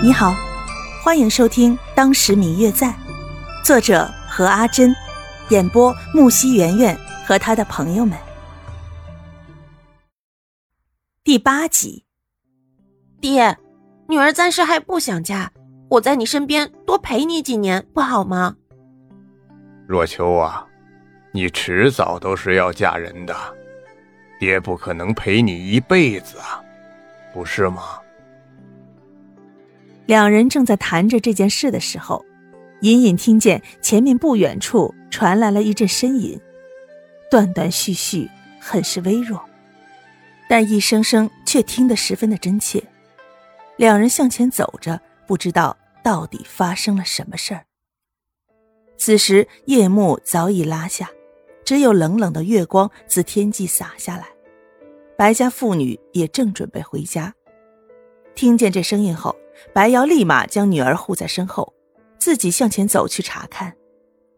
你好，欢迎收听《当时明月在》，作者何阿珍，演播木西圆圆和他的朋友们。第八集，爹，女儿暂时还不想嫁，我在你身边多陪你几年不好吗？若秋啊，你迟早都是要嫁人的，爹不可能陪你一辈子啊，不是吗？两人正在谈着这件事的时候，隐隐听见前面不远处传来了一阵呻吟，断断续续，很是微弱，但一声声却听得十分的真切。两人向前走着，不知道到底发生了什么事儿。此时夜幕早已拉下，只有冷冷的月光自天际洒下来。白家妇女也正准备回家，听见这声音后。白瑶立马将女儿护在身后，自己向前走去查看，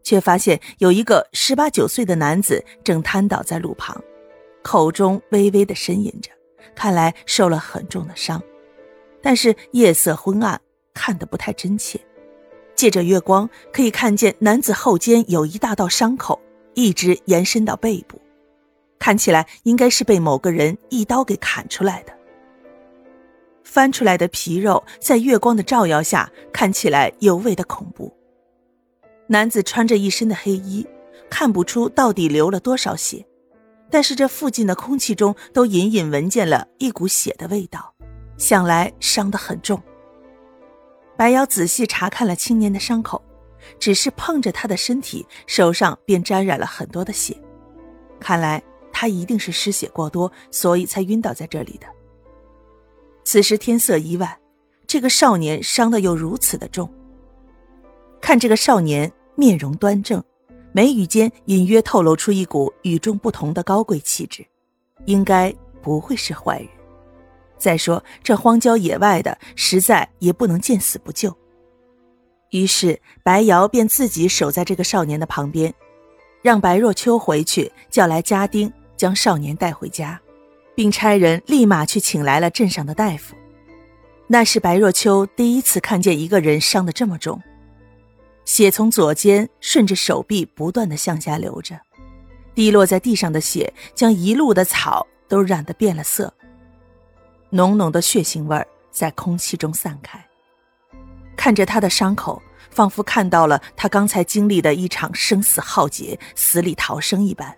却发现有一个十八九岁的男子正瘫倒在路旁，口中微微的呻吟着，看来受了很重的伤。但是夜色昏暗，看得不太真切。借着月光，可以看见男子后肩有一大道伤口，一直延伸到背部，看起来应该是被某个人一刀给砍出来的。翻出来的皮肉在月光的照耀下看起来尤为的恐怖。男子穿着一身的黑衣，看不出到底流了多少血，但是这附近的空气中都隐隐闻见了一股血的味道，想来伤得很重。白瑶仔细查看了青年的伤口，只是碰着他的身体，手上便沾染了很多的血，看来他一定是失血过多，所以才晕倒在这里的。此时天色已晚，这个少年伤得又如此的重。看这个少年面容端正，眉宇间隐约透露出一股与众不同的高贵气质，应该不会是坏人。再说这荒郊野外的，实在也不能见死不救。于是白瑶便自己守在这个少年的旁边，让白若秋回去叫来家丁，将少年带回家。并差人立马去请来了镇上的大夫。那是白若秋第一次看见一个人伤得这么重，血从左肩顺着手臂不断的向下流着，滴落在地上的血将一路的草都染得变了色，浓浓的血腥味在空气中散开。看着他的伤口，仿佛看到了他刚才经历的一场生死浩劫，死里逃生一般。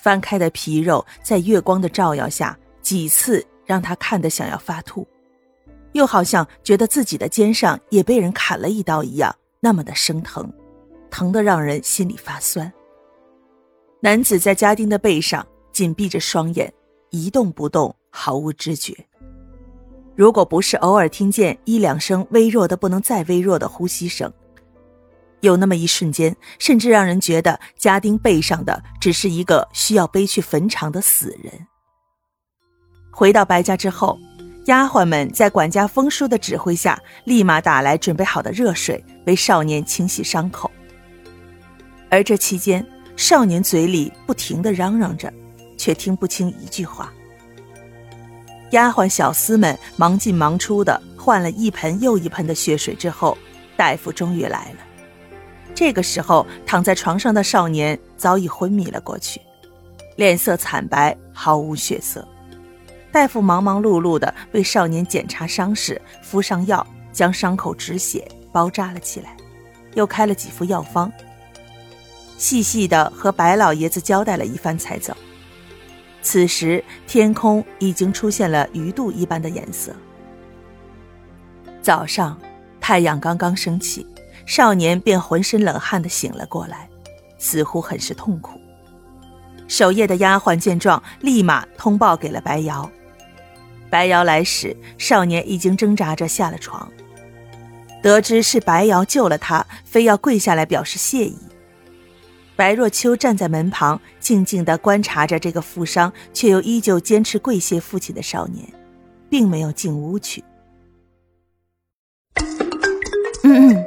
翻开的皮肉在月光的照耀下，几次让他看得想要发吐，又好像觉得自己的肩上也被人砍了一刀一样，那么的生疼，疼得让人心里发酸。男子在家丁的背上紧闭着双眼，一动不动，毫无知觉。如果不是偶尔听见一两声微弱的不能再微弱的呼吸声。有那么一瞬间，甚至让人觉得家丁背上的只是一个需要背去坟场的死人。回到白家之后，丫鬟们在管家风叔的指挥下，立马打来准备好的热水，为少年清洗伤口。而这期间，少年嘴里不停地嚷嚷着，却听不清一句话。丫鬟小厮们忙进忙出的换了一盆又一盆的血水之后，大夫终于来了。这个时候，躺在床上的少年早已昏迷了过去，脸色惨白，毫无血色。大夫忙忙碌碌地为少年检查伤势，敷上药，将伤口止血、包扎了起来，又开了几副药方，细细地和白老爷子交代了一番，才走。此时天空已经出现了鱼肚一般的颜色。早上，太阳刚刚升起。少年便浑身冷汗的醒了过来，似乎很是痛苦。守夜的丫鬟见状，立马通报给了白瑶。白瑶来时，少年已经挣扎着下了床。得知是白瑶救了他，非要跪下来表示谢意。白若秋站在门旁，静静地观察着这个负伤却又依旧坚持跪谢父亲的少年，并没有进屋去。嗯嗯。